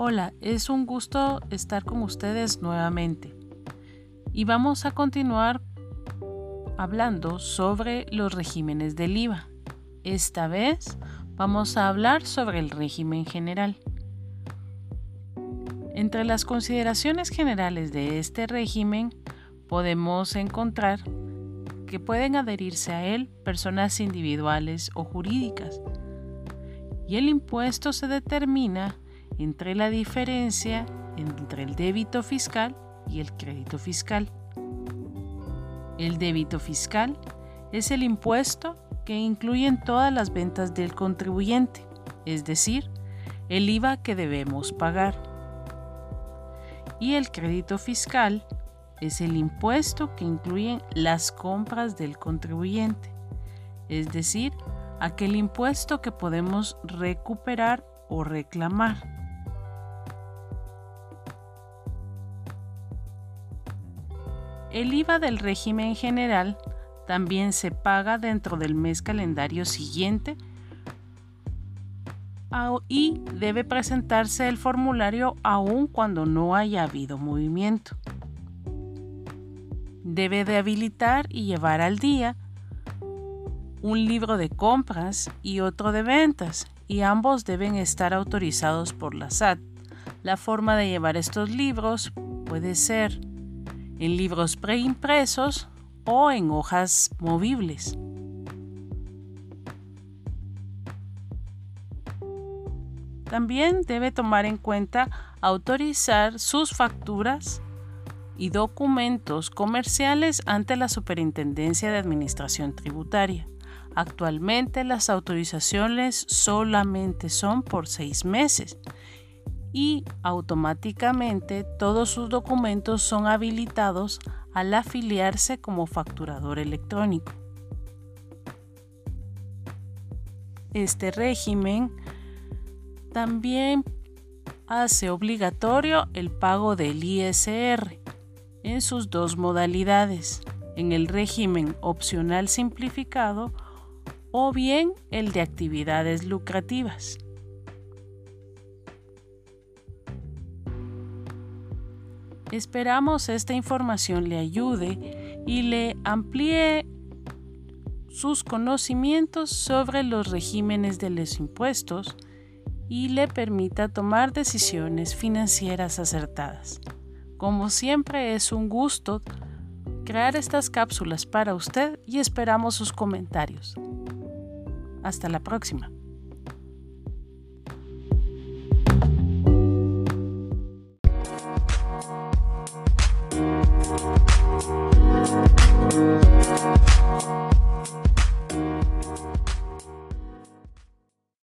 Hola, es un gusto estar con ustedes nuevamente. Y vamos a continuar hablando sobre los regímenes del IVA. Esta vez vamos a hablar sobre el régimen general. Entre las consideraciones generales de este régimen podemos encontrar que pueden adherirse a él personas individuales o jurídicas. Y el impuesto se determina entre la diferencia entre el débito fiscal y el crédito fiscal. El débito fiscal es el impuesto que incluye todas las ventas del contribuyente, es decir, el IVA que debemos pagar. Y el crédito fiscal es el impuesto que incluye las compras del contribuyente, es decir, aquel impuesto que podemos recuperar o reclamar. El IVA del régimen general también se paga dentro del mes calendario siguiente y debe presentarse el formulario aun cuando no haya habido movimiento. Debe de habilitar y llevar al día un libro de compras y otro de ventas y ambos deben estar autorizados por la SAT. La forma de llevar estos libros puede ser en libros preimpresos o en hojas movibles. También debe tomar en cuenta autorizar sus facturas y documentos comerciales ante la Superintendencia de Administración Tributaria. Actualmente las autorizaciones solamente son por seis meses y automáticamente todos sus documentos son habilitados al afiliarse como facturador electrónico. Este régimen también hace obligatorio el pago del ISR en sus dos modalidades, en el régimen opcional simplificado o bien el de actividades lucrativas. Esperamos esta información le ayude y le amplíe sus conocimientos sobre los regímenes de los impuestos y le permita tomar decisiones financieras acertadas. Como siempre es un gusto crear estas cápsulas para usted y esperamos sus comentarios. Hasta la próxima.